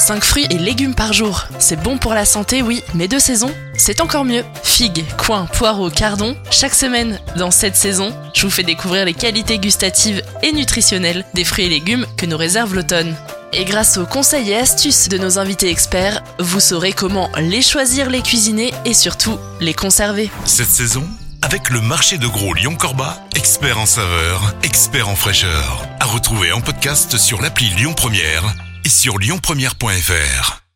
5 fruits et légumes par jour. C'est bon pour la santé, oui, mais de saison, c'est encore mieux. Figues, coins, poireaux, cardons, chaque semaine dans cette saison, je vous fais découvrir les qualités gustatives et nutritionnelles des fruits et légumes que nous réserve l'automne. Et grâce aux conseils et astuces de nos invités experts, vous saurez comment les choisir, les cuisiner et surtout les conserver. Cette saison, avec le marché de gros Lyon-Corba, expert en saveur, expert en fraîcheur. À retrouver en podcast sur l'appli Lyon Première et sur lyonpremière.fr.